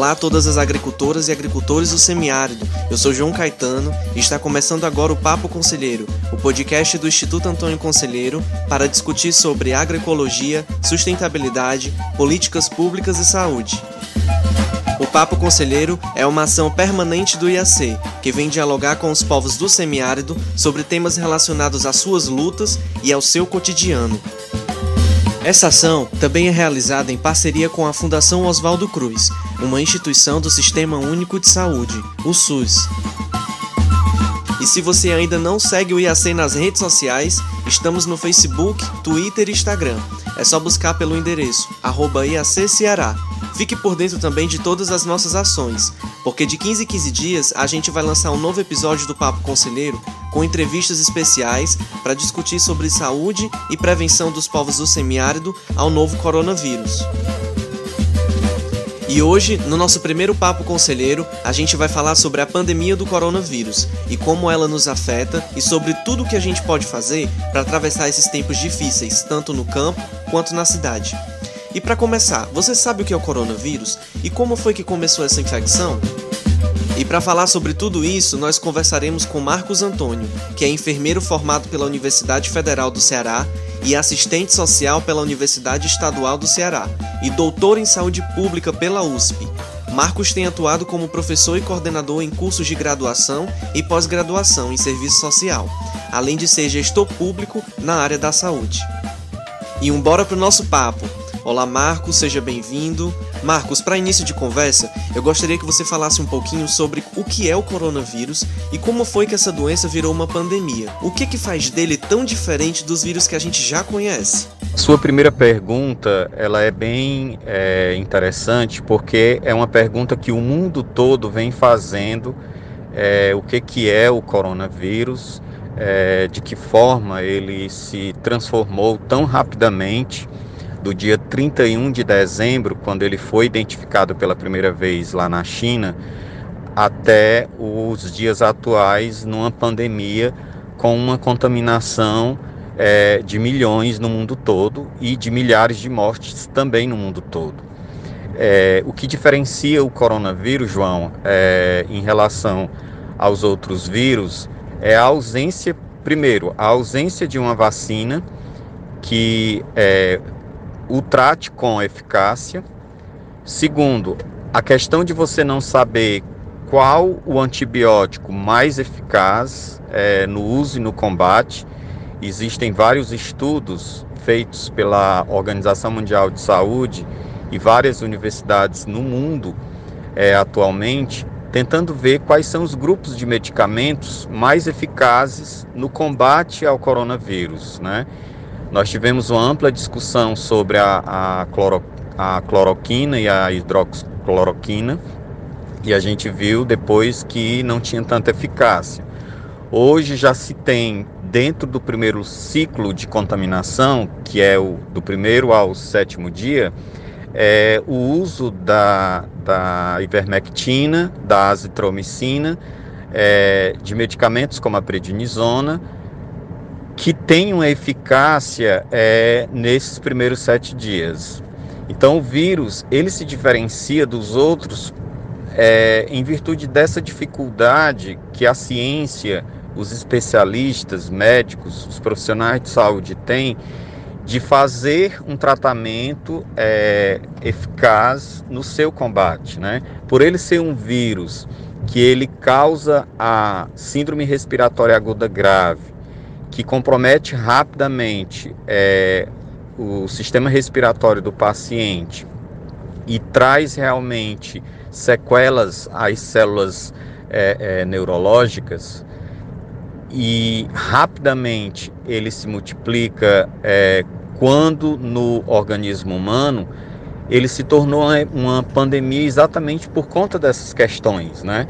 Olá a todas as agricultoras e agricultores do semiárido. Eu sou João Caetano e está começando agora o Papo Conselheiro, o podcast do Instituto Antônio Conselheiro para discutir sobre agroecologia, sustentabilidade, políticas públicas e saúde. O Papo Conselheiro é uma ação permanente do IAC, que vem dialogar com os povos do semiárido sobre temas relacionados às suas lutas e ao seu cotidiano. Essa ação também é realizada em parceria com a Fundação Oswaldo Cruz, uma instituição do Sistema Único de Saúde, o SUS. E se você ainda não segue o IAC nas redes sociais, estamos no Facebook, Twitter e Instagram. É só buscar pelo endereço Ceará. Fique por dentro também de todas as nossas ações, porque de 15 em 15 dias a gente vai lançar um novo episódio do Papo Conselheiro com entrevistas especiais para discutir sobre saúde e prevenção dos povos do semiárido ao novo coronavírus. E hoje, no nosso primeiro Papo Conselheiro, a gente vai falar sobre a pandemia do coronavírus e como ela nos afeta e sobre tudo o que a gente pode fazer para atravessar esses tempos difíceis, tanto no campo quanto na cidade. E para começar, você sabe o que é o coronavírus e como foi que começou essa infecção? E para falar sobre tudo isso, nós conversaremos com Marcos Antônio, que é enfermeiro formado pela Universidade Federal do Ceará e assistente social pela Universidade Estadual do Ceará e doutor em saúde pública pela USP. Marcos tem atuado como professor e coordenador em cursos de graduação e pós-graduação em serviço social, além de ser gestor público na área da saúde. E um bora pro nosso papo. Olá, Marcos, seja bem-vindo. Marcos, para início de conversa, eu gostaria que você falasse um pouquinho sobre o que é o coronavírus e como foi que essa doença virou uma pandemia. O que que faz dele tão diferente dos vírus que a gente já conhece? Sua primeira pergunta, ela é bem é, interessante porque é uma pergunta que o mundo todo vem fazendo. É, o que que é o coronavírus? É, de que forma ele se transformou tão rapidamente? Do dia 31 de dezembro, quando ele foi identificado pela primeira vez lá na China, até os dias atuais, numa pandemia com uma contaminação é, de milhões no mundo todo e de milhares de mortes também no mundo todo. É, o que diferencia o coronavírus, João, é, em relação aos outros vírus, é a ausência, primeiro, a ausência de uma vacina que é, o trate com eficácia. Segundo, a questão de você não saber qual o antibiótico mais eficaz é, no uso e no combate. Existem vários estudos feitos pela Organização Mundial de Saúde e várias universidades no mundo é, atualmente, tentando ver quais são os grupos de medicamentos mais eficazes no combate ao coronavírus, né? Nós tivemos uma ampla discussão sobre a, a, cloro, a cloroquina e a hidroxicloroquina, e a gente viu depois que não tinha tanta eficácia. Hoje já se tem, dentro do primeiro ciclo de contaminação, que é o do primeiro ao sétimo dia, é, o uso da, da ivermectina, da azitromicina, é, de medicamentos como a prednisona, que uma eficácia é, nesses primeiros sete dias. Então o vírus ele se diferencia dos outros é, em virtude dessa dificuldade que a ciência, os especialistas, médicos, os profissionais de saúde têm de fazer um tratamento é, eficaz no seu combate, né? Por ele ser um vírus que ele causa a síndrome respiratória aguda grave, que compromete rapidamente é, o sistema respiratório do paciente e traz realmente sequelas às células é, é, neurológicas e rapidamente ele se multiplica é, quando no organismo humano ele se tornou uma pandemia exatamente por conta dessas questões, né?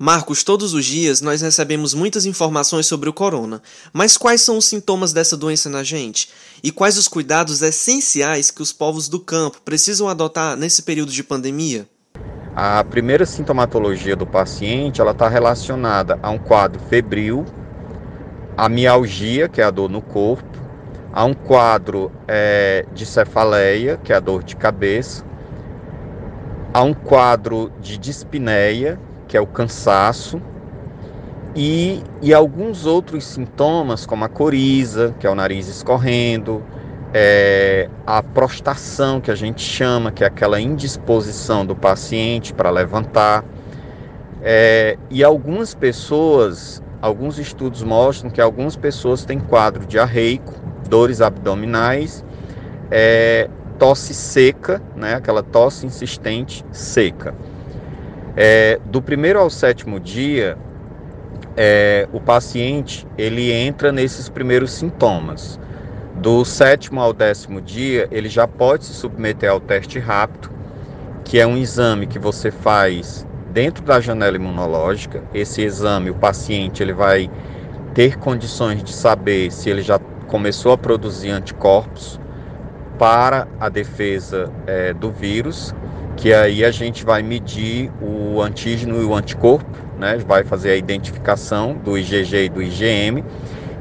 Marcos, todos os dias nós recebemos muitas informações sobre o corona, mas quais são os sintomas dessa doença na gente? E quais os cuidados essenciais que os povos do campo precisam adotar nesse período de pandemia? A primeira sintomatologia do paciente ela está relacionada a um quadro febril, a mialgia, que é a dor no corpo, a um quadro é, de cefaleia, que é a dor de cabeça, há um quadro de dispneia, que é o cansaço, e, e alguns outros sintomas, como a coriza, que é o nariz escorrendo, é, a prostração, que a gente chama, que é aquela indisposição do paciente para levantar. É, e algumas pessoas, alguns estudos mostram que algumas pessoas têm quadro diarreico, dores abdominais, é, tosse seca, né, aquela tosse insistente seca. É, do primeiro ao sétimo dia, é, o paciente ele entra nesses primeiros sintomas. Do sétimo ao décimo dia, ele já pode se submeter ao teste rápido, que é um exame que você faz dentro da janela imunológica. Esse exame, o paciente ele vai ter condições de saber se ele já começou a produzir anticorpos para a defesa é, do vírus, que aí a gente vai medir o antígeno e o anticorpo né, vai fazer a identificação do IgG e do IgM,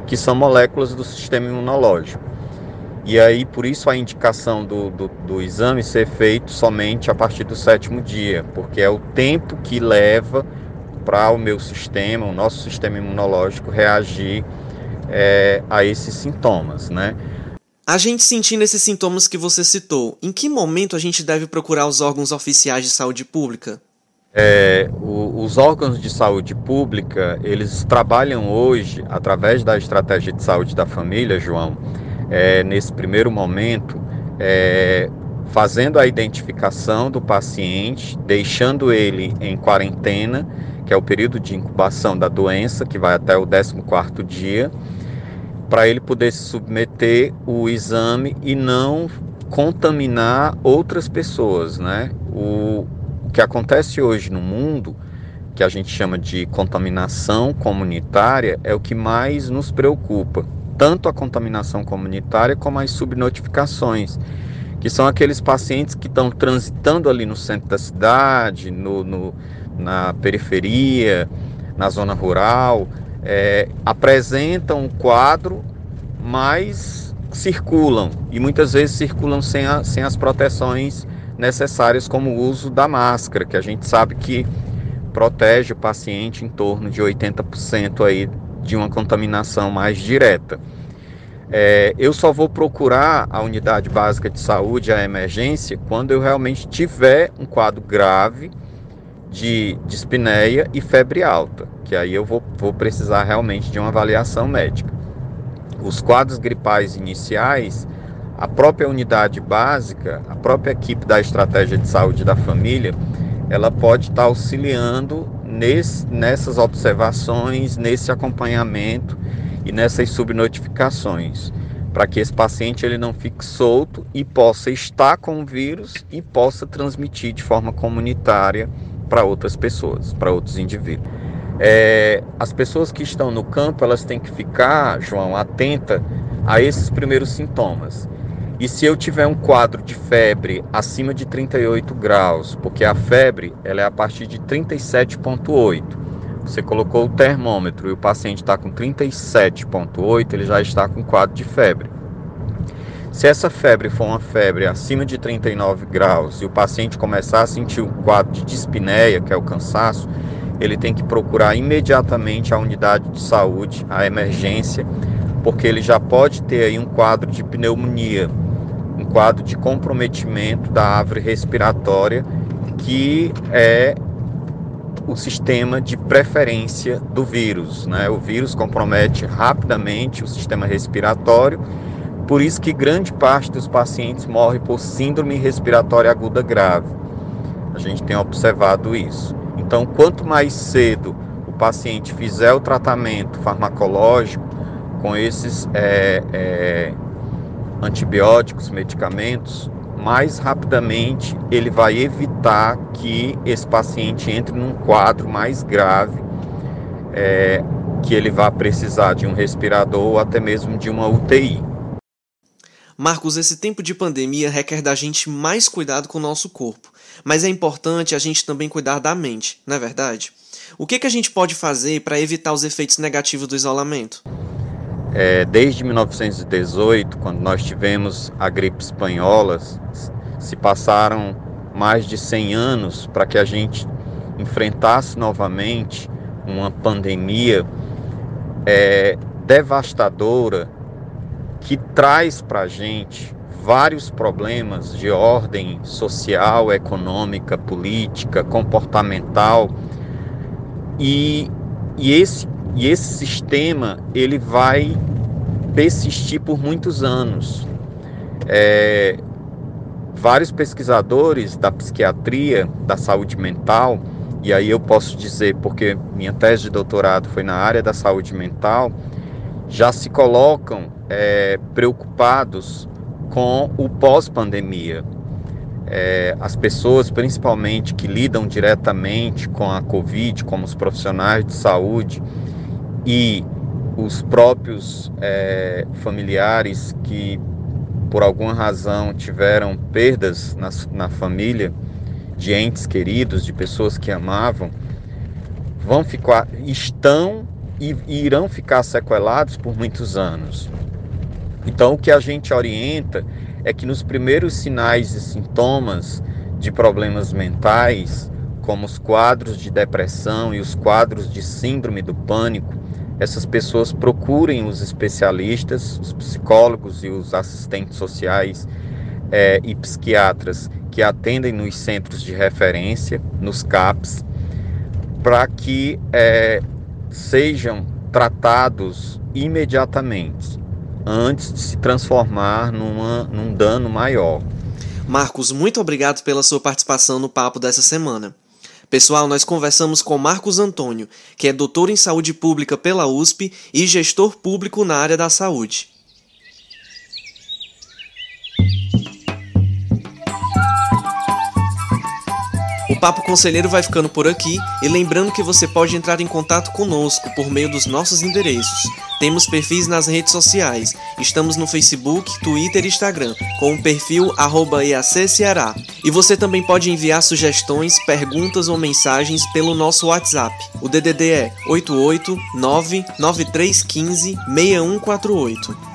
que são moléculas do sistema imunológico. E aí, por isso, a indicação do, do, do, exame ser feito somente a partir do sétimo dia, porque é o tempo que leva para o meu sistema, o nosso sistema imunológico, reagir é, a esses sintomas, né? A gente sentindo esses sintomas que você citou, em que momento a gente deve procurar os órgãos oficiais de saúde pública? É, o, os órgãos de saúde pública, eles trabalham hoje, através da estratégia de saúde da família, João, é, nesse primeiro momento, é, fazendo a identificação do paciente, deixando ele em quarentena, que é o período de incubação da doença, que vai até o 14º dia, para ele poder se submeter o exame e não contaminar outras pessoas, né? O, o que acontece hoje no mundo, que a gente chama de contaminação comunitária, é o que mais nos preocupa. Tanto a contaminação comunitária como as subnotificações, que são aqueles pacientes que estão transitando ali no centro da cidade, no, no na periferia, na zona rural, é, apresentam um quadro, mas circulam e muitas vezes circulam sem, a, sem as proteções necessárias, como o uso da máscara, que a gente sabe que protege o paciente em torno de 80% aí de uma contaminação mais direta. É, eu só vou procurar a unidade básica de saúde, a emergência, quando eu realmente tiver um quadro grave de dispneia e febre alta, que aí eu vou, vou precisar realmente de uma avaliação médica. Os quadros gripais iniciais, a própria unidade básica, a própria equipe da estratégia de saúde da família, ela pode estar auxiliando nesse, nessas observações, nesse acompanhamento e nessas subnotificações, para que esse paciente ele não fique solto e possa estar com o vírus e possa transmitir de forma comunitária para outras pessoas, para outros indivíduos. É, as pessoas que estão no campo elas têm que ficar, João, atenta a esses primeiros sintomas. E se eu tiver um quadro de febre acima de 38 graus, porque a febre ela é a partir de 37,8, você colocou o termômetro e o paciente está com 37,8, ele já está com quadro de febre. Se essa febre for uma febre acima de 39 graus e o paciente começar a sentir um quadro de dispneia, que é o cansaço, ele tem que procurar imediatamente a unidade de saúde, a emergência, porque ele já pode ter aí um quadro de pneumonia um quadro de comprometimento da árvore respiratória, que é o sistema de preferência do vírus. Né? O vírus compromete rapidamente o sistema respiratório, por isso que grande parte dos pacientes morre por síndrome respiratória aguda grave. A gente tem observado isso. Então, quanto mais cedo o paciente fizer o tratamento farmacológico com esses é, é, antibióticos, medicamentos, mais rapidamente ele vai evitar que esse paciente entre num quadro mais grave, é, que ele vá precisar de um respirador ou até mesmo de uma UTI. Marcos, esse tempo de pandemia requer da gente mais cuidado com o nosso corpo, mas é importante a gente também cuidar da mente, não é verdade? O que, que a gente pode fazer para evitar os efeitos negativos do isolamento? É, desde 1918, quando nós tivemos a gripe espanhola, se passaram mais de 100 anos para que a gente enfrentasse novamente uma pandemia é, devastadora que traz para a gente vários problemas de ordem social, econômica, política, comportamental e, e, esse, e esse sistema ele vai persistir por muitos anos. É, vários pesquisadores da psiquiatria, da saúde mental, e aí eu posso dizer, porque minha tese de doutorado foi na área da saúde mental, já se colocam é, preocupados com o pós-pandemia. É, as pessoas, principalmente que lidam diretamente com a Covid, como os profissionais de saúde e os próprios é, familiares que, por alguma razão, tiveram perdas na, na família, de entes queridos, de pessoas que amavam, vão ficar, estão e irão ficar sequelados por muitos anos. Então, o que a gente orienta é que nos primeiros sinais e sintomas de problemas mentais, como os quadros de depressão e os quadros de síndrome do pânico, essas pessoas procurem os especialistas, os psicólogos e os assistentes sociais é, e psiquiatras que atendem nos centros de referência, nos CAPs, para que é, sejam tratados imediatamente, antes de se transformar numa, num dano maior. Marcos, muito obrigado pela sua participação no papo dessa semana. Pessoal, nós conversamos com Marcos Antônio, que é doutor em saúde pública pela USP e gestor público na área da saúde. Papo Conselheiro vai ficando por aqui e lembrando que você pode entrar em contato conosco por meio dos nossos endereços. Temos perfis nas redes sociais. Estamos no Facebook, Twitter e Instagram, com o perfil EACCeará. E você também pode enviar sugestões, perguntas ou mensagens pelo nosso WhatsApp. O DDD é 889 9315 6148.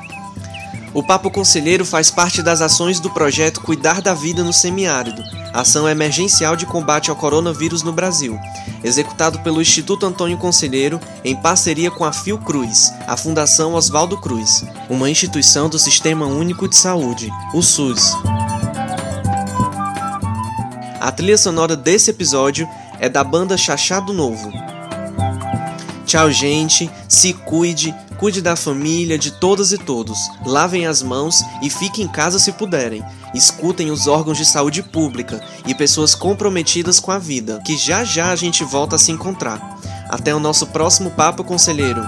O Papo Conselheiro faz parte das ações do projeto Cuidar da Vida no Semiárido, ação emergencial de combate ao coronavírus no Brasil, executado pelo Instituto Antônio Conselheiro em parceria com a Fiocruz, a Fundação Oswaldo Cruz, uma instituição do Sistema Único de Saúde, o SUS. A trilha sonora desse episódio é da banda Chachado Novo. Tchau, gente. Se cuide, Cuide da família, de todas e todos. Lavem as mãos e fiquem em casa se puderem. Escutem os órgãos de saúde pública e pessoas comprometidas com a vida, que já já a gente volta a se encontrar. Até o nosso próximo Papo Conselheiro.